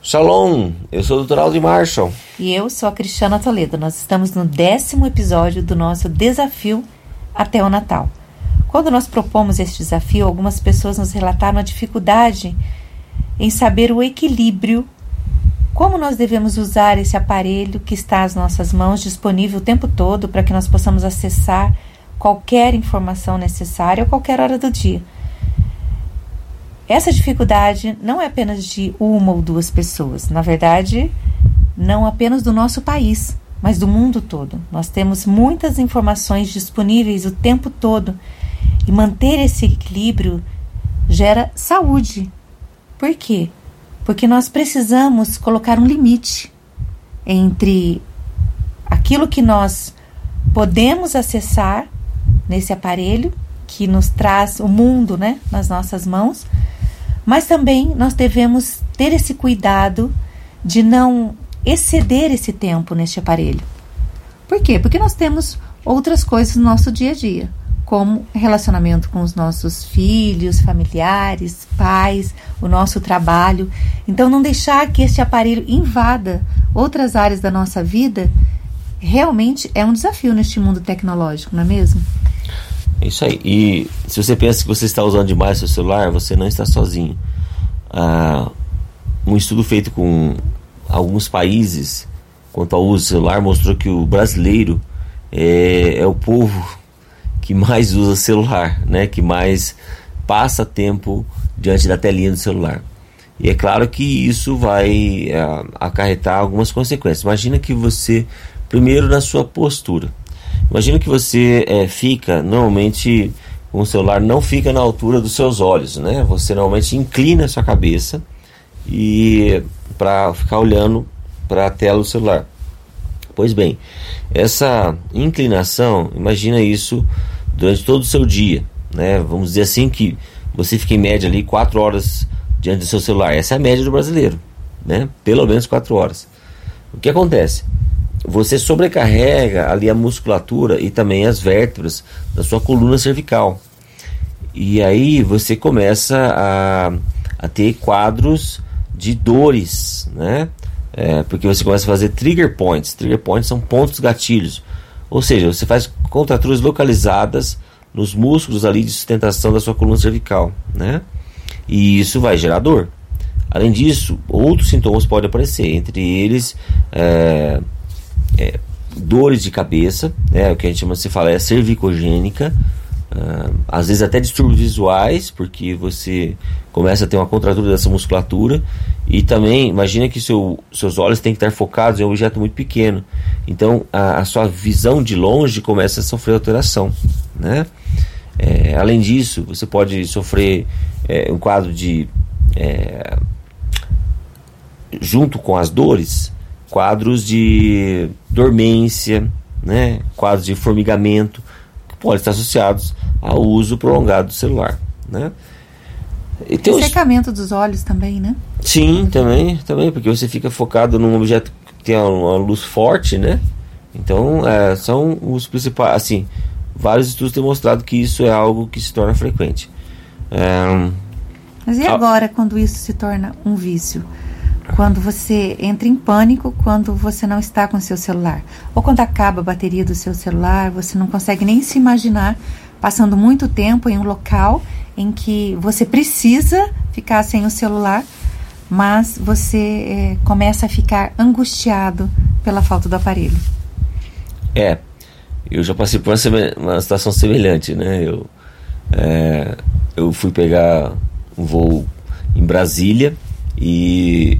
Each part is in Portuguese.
Shalom, eu sou o Dr. Aldo Marshall. E eu sou a Cristiana Toledo. Nós estamos no décimo episódio do nosso desafio até o Natal. Quando nós propomos este desafio, algumas pessoas nos relataram a dificuldade em saber o equilíbrio, como nós devemos usar esse aparelho que está às nossas mãos, disponível o tempo todo, para que nós possamos acessar qualquer informação necessária a qualquer hora do dia. Essa dificuldade não é apenas de uma ou duas pessoas, na verdade, não apenas do nosso país, mas do mundo todo. Nós temos muitas informações disponíveis o tempo todo e manter esse equilíbrio gera saúde. Por quê? Porque nós precisamos colocar um limite entre aquilo que nós podemos acessar nesse aparelho que nos traz o mundo, né, nas nossas mãos mas também nós devemos ter esse cuidado de não exceder esse tempo neste aparelho. Por quê? Porque nós temos outras coisas no nosso dia a dia, como relacionamento com os nossos filhos, familiares, pais, o nosso trabalho. Então, não deixar que este aparelho invada outras áreas da nossa vida realmente é um desafio neste mundo tecnológico, não é mesmo? Isso aí. E se você pensa que você está usando demais seu celular, você não está sozinho. Ah, um estudo feito com alguns países quanto ao uso do celular mostrou que o brasileiro é, é o povo que mais usa celular, né? Que mais passa tempo diante da telinha do celular. E é claro que isso vai é, acarretar algumas consequências. Imagina que você, primeiro na sua postura, Imagina que você é, fica, normalmente, o celular não fica na altura dos seus olhos, né? Você normalmente inclina a sua cabeça e para ficar olhando para a tela do celular. Pois bem, essa inclinação, imagina isso durante todo o seu dia, né? Vamos dizer assim que você fica em média ali 4 horas diante do seu celular. Essa é a média do brasileiro, né? Pelo menos 4 horas. O que acontece? Você sobrecarrega ali a musculatura e também as vértebras da sua coluna cervical. E aí você começa a, a ter quadros de dores, né? É, porque você começa a fazer trigger points. Trigger points são pontos gatilhos. Ou seja, você faz contraturas localizadas nos músculos ali de sustentação da sua coluna cervical, né? E isso vai gerar dor. Além disso, outros sintomas podem aparecer, entre eles é, é, dores de cabeça, né, o que a gente chama, se fala, é cervicogênica, uh, às vezes até distúrbios visuais, porque você começa a ter uma contratura dessa musculatura, e também imagina que seu, seus olhos têm que estar focados em um objeto muito pequeno, então a, a sua visão de longe começa a sofrer alteração, né? É, além disso, você pode sofrer é, um quadro de é, junto com as dores, quadros de dormência, né, quadros de formigamento, que podem estar associados ao uso prolongado do celular. Né. E tem os... secamento dos olhos também, né? Sim, também, também, porque você fica focado num objeto que tem uma luz forte, né? Então, é, são os principais, assim, vários estudos têm mostrado que isso é algo que se torna frequente. É, Mas e agora, quando isso se torna um vício? Quando você entra em pânico quando você não está com seu celular. Ou quando acaba a bateria do seu celular, você não consegue nem se imaginar passando muito tempo em um local em que você precisa ficar sem o celular, mas você é, começa a ficar angustiado pela falta do aparelho. É, eu já passei por uma, uma situação semelhante, né? Eu, é, eu fui pegar um voo em Brasília e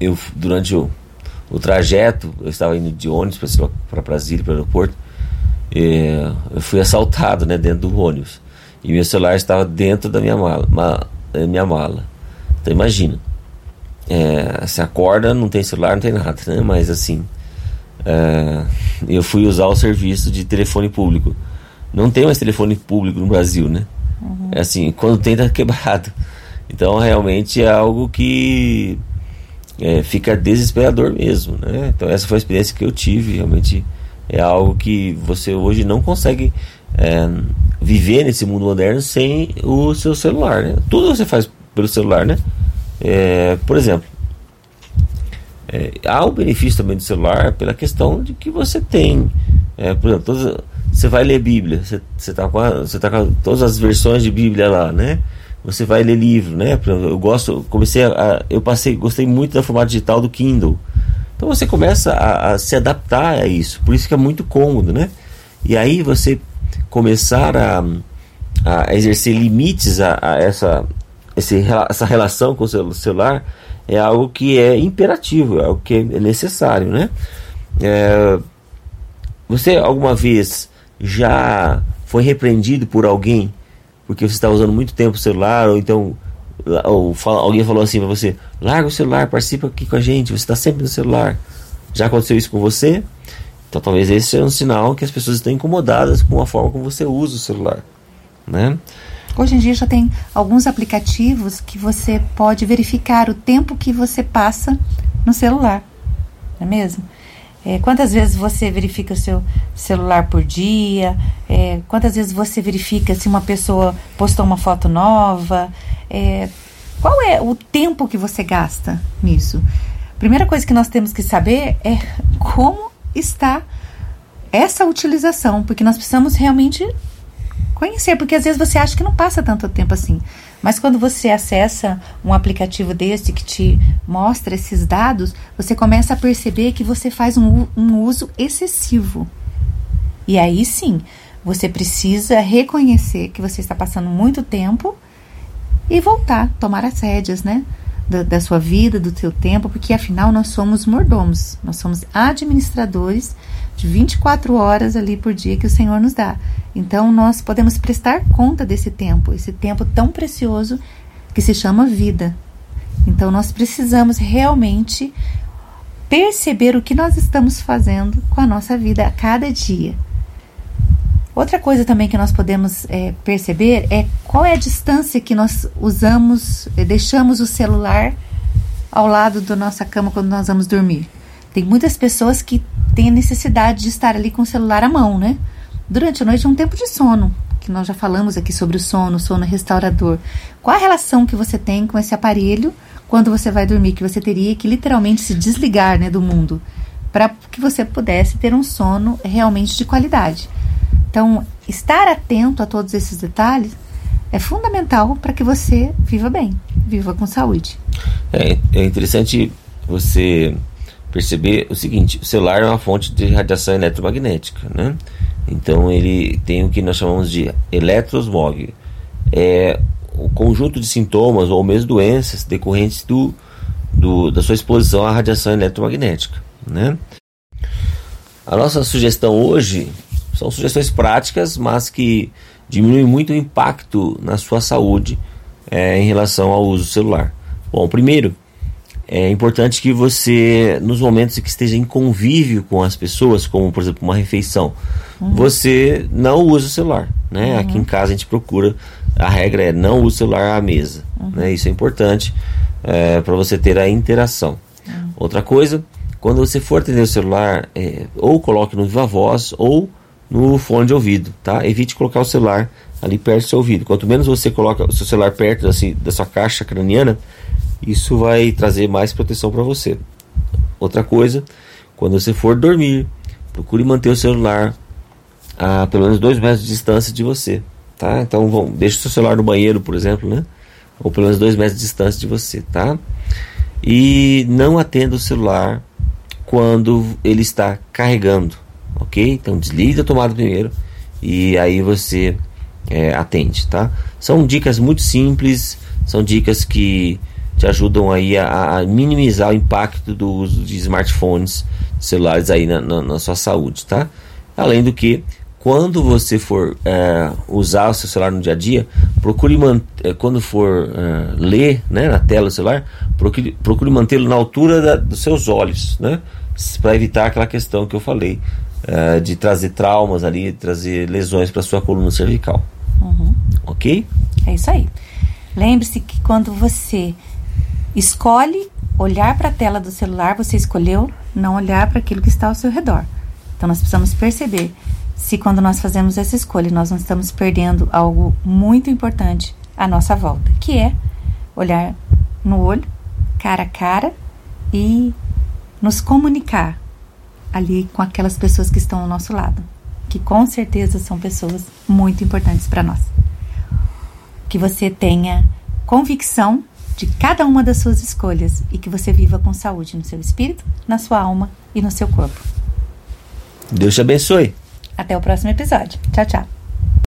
eu durante o, o trajeto, eu estava indo de ônibus para Brasília, para o aeroporto, eu fui assaltado né, dentro do ônibus. E meu celular estava dentro da minha mala. Ma, minha mala. Então imagina. É, se acorda, não tem celular, não tem nada, né? Mas assim, é, eu fui usar o serviço de telefone público. Não tem mais telefone público no Brasil, né? Uhum. É assim, quando tem, tá quebrado. Então realmente é algo que é, fica desesperador mesmo, né? Então essa foi a experiência que eu tive, realmente é algo que você hoje não consegue é, viver nesse mundo moderno sem o seu celular, né? Tudo você faz pelo celular, né? É, por exemplo, É, há o benefício também do celular pela questão de que você tem. É, por exemplo, você vai ler Bíblia, você está com, você tá com todas as versões de Bíblia lá, né? Você vai ler livro, né? Eu gosto, comecei a, eu passei, gostei muito da formato digital do Kindle. Então você começa a, a, se adaptar a isso, por isso que é muito cômodo, né? E aí você começar a, a exercer limites a, a essa, esse, essa relação com o celular é algo que é imperativo, é algo que é necessário, né? É, você alguma vez já foi repreendido por alguém porque você está usando muito tempo o celular ou então ou fala, alguém falou assim para você larga o celular participa aqui com a gente você está sempre no celular. Já aconteceu isso com você? Então talvez esse seja um sinal que as pessoas estão incomodadas com a forma como você usa o celular né? Hoje em dia já tem alguns aplicativos que você pode verificar o tempo que você passa no celular, não é mesmo? É, quantas vezes você verifica o seu celular por dia? É, quantas vezes você verifica se uma pessoa postou uma foto nova? É, qual é o tempo que você gasta nisso? Primeira coisa que nós temos que saber é como está essa utilização, porque nós precisamos realmente conhecer, porque às vezes você acha que não passa tanto tempo assim. Mas quando você acessa um aplicativo desse que te mostra esses dados, você começa a perceber que você faz um, um uso excessivo. E aí sim, você precisa reconhecer que você está passando muito tempo e voltar, tomar as rédeas, né? Da, da, sua vida, do seu tempo, porque afinal nós somos mordomos, nós somos administradores de 24 horas ali por dia que o Senhor nos dá. Então nós podemos prestar conta desse tempo, esse tempo tão precioso que se chama vida. Então nós precisamos realmente perceber o que nós estamos fazendo com a nossa vida a cada dia. Outra coisa também que nós podemos é, perceber é qual é a distância que nós usamos, é, deixamos o celular ao lado da nossa cama quando nós vamos dormir. Tem muitas pessoas que têm a necessidade de estar ali com o celular à mão, né? Durante a noite é um tempo de sono, que nós já falamos aqui sobre o sono, sono restaurador. Qual a relação que você tem com esse aparelho quando você vai dormir? Que você teria que literalmente se desligar né, do mundo para que você pudesse ter um sono realmente de qualidade. Então, estar atento a todos esses detalhes é fundamental para que você viva bem, viva com saúde. É, é interessante você perceber o seguinte: o celular é uma fonte de radiação eletromagnética, né? Então ele tem o que nós chamamos de eletrosmog. É o conjunto de sintomas ou mesmo doenças decorrentes do, do, da sua exposição à radiação eletromagnética, né? A nossa sugestão hoje são sugestões práticas, mas que diminuem muito o impacto na sua saúde é, em relação ao uso celular. Bom, primeiro, é importante que você, nos momentos em que esteja em convívio com as pessoas, como por exemplo uma refeição, uhum. você não use o celular. Né? Uhum. Aqui em casa a gente procura, a regra é não use o celular à mesa. Uhum. Né? Isso é importante é, para você ter a interação. Uhum. Outra coisa, quando você for atender o celular, é, ou coloque no viva voz ou no fone de ouvido, tá? Evite colocar o celular ali perto do seu ouvido. Quanto menos você coloca o seu celular perto assim, da sua caixa craniana, isso vai trazer mais proteção para você. Outra coisa, quando você for dormir, procure manter o celular a pelo menos dois metros de distância de você, tá? Então, vão, deixe o seu celular no banheiro, por exemplo, né? Ou pelo menos dois metros de distância de você, tá? E não atenda o celular quando ele está carregando, ok? Então, desliga a tomada primeiro e aí você é, atende, tá? São dicas muito simples, são dicas que te ajudam aí a, a, minimizar o impacto do uso de smartphones, celulares aí na, na, na sua saúde, tá? Além do que, quando você for é, usar o seu celular no dia a dia, procure é, quando for é, ler né, na tela do celular, procure, procure mantê-lo na altura da, dos seus olhos, né? Para evitar aquela questão que eu falei é, de trazer traumas ali, trazer lesões para sua coluna cervical. Uhum. Ok? É isso aí. Lembre-se que quando você Escolhe olhar para a tela do celular, você escolheu não olhar para aquilo que está ao seu redor. Então nós precisamos perceber se quando nós fazemos essa escolha nós não estamos perdendo algo muito importante à nossa volta, que é olhar no olho, cara a cara e nos comunicar ali com aquelas pessoas que estão ao nosso lado, que com certeza são pessoas muito importantes para nós. Que você tenha convicção de cada uma das suas escolhas e que você viva com saúde no seu espírito, na sua alma e no seu corpo. Deus te abençoe. Até o próximo episódio. Tchau, tchau.